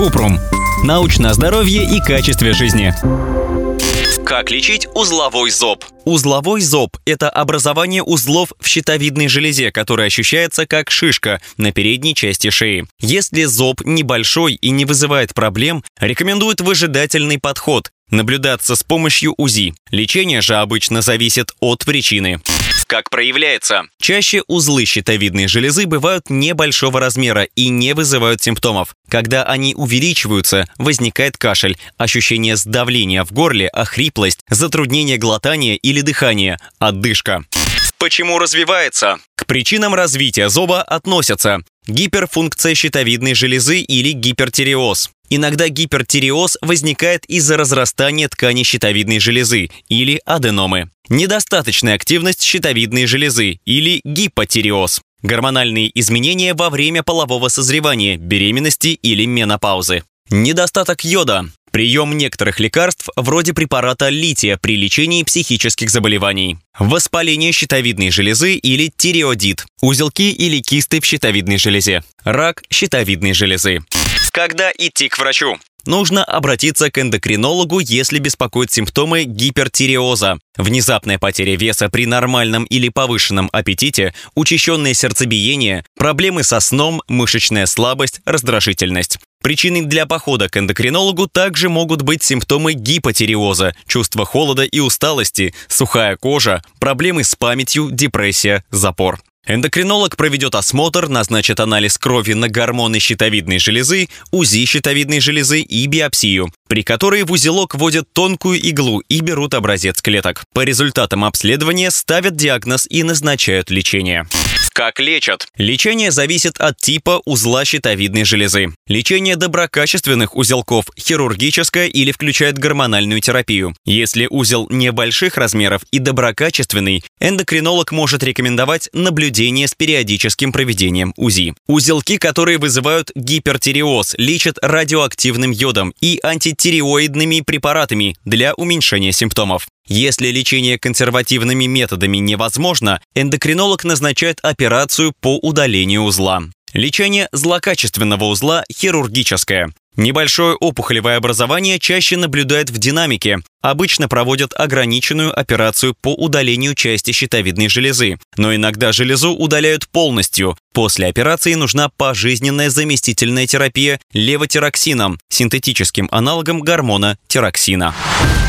Купрум. Научное здоровье и качестве жизни. Как лечить узловой зоб? Узловой зоб – это образование узлов в щитовидной железе, которое ощущается как шишка на передней части шеи. Если зоб небольшой и не вызывает проблем, рекомендуют выжидательный подход, наблюдаться с помощью УЗИ. Лечение же обычно зависит от причины. Как проявляется? Чаще узлы щитовидной железы бывают небольшого размера и не вызывают симптомов. Когда они увеличиваются, возникает кашель, ощущение сдавления в горле, охриплость, затруднение глотания или дыхания, отдышка. Почему развивается? К причинам развития зоба относятся гиперфункция щитовидной железы или гипертиреоз. Иногда гипертиреоз возникает из-за разрастания ткани щитовидной железы или аденомы. Недостаточная активность щитовидной железы или гипотиреоз. Гормональные изменения во время полового созревания, беременности или менопаузы. Недостаток йода. Прием некоторых лекарств вроде препарата лития при лечении психических заболеваний. Воспаление щитовидной железы или тиреодит. Узелки или кисты в щитовидной железе. Рак щитовидной железы. Когда идти к врачу? Нужно обратиться к эндокринологу, если беспокоят симптомы гипертиреоза. Внезапная потеря веса при нормальном или повышенном аппетите, учащенное сердцебиение, проблемы со сном, мышечная слабость, раздражительность. Причиной для похода к эндокринологу также могут быть симптомы гипотиреоза, чувство холода и усталости, сухая кожа, проблемы с памятью, депрессия, запор. Эндокринолог проведет осмотр, назначит анализ крови на гормоны щитовидной железы, УЗИ щитовидной железы и биопсию, при которой в узелок вводят тонкую иглу и берут образец клеток. По результатам обследования ставят диагноз и назначают лечение. Как лечат? Лечение зависит от типа узла щитовидной железы. Лечение доброкачественных узелков – хирургическое или включает гормональную терапию. Если узел небольших размеров и доброкачественный, эндокринолог может рекомендовать наблюдение с периодическим проведением УЗИ. Узелки, которые вызывают гипертиреоз, лечат радиоактивным йодом и антитиреоидными препаратами для уменьшения симптомов. Если лечение консервативными методами невозможно, эндокринолог назначает операцию по удалению узла. Лечение злокачественного узла хирургическое. Небольшое опухолевое образование чаще наблюдают в динамике. Обычно проводят ограниченную операцию по удалению части щитовидной железы, но иногда железу удаляют полностью. После операции нужна пожизненная заместительная терапия левотироксином, синтетическим аналогом гормона тироксина.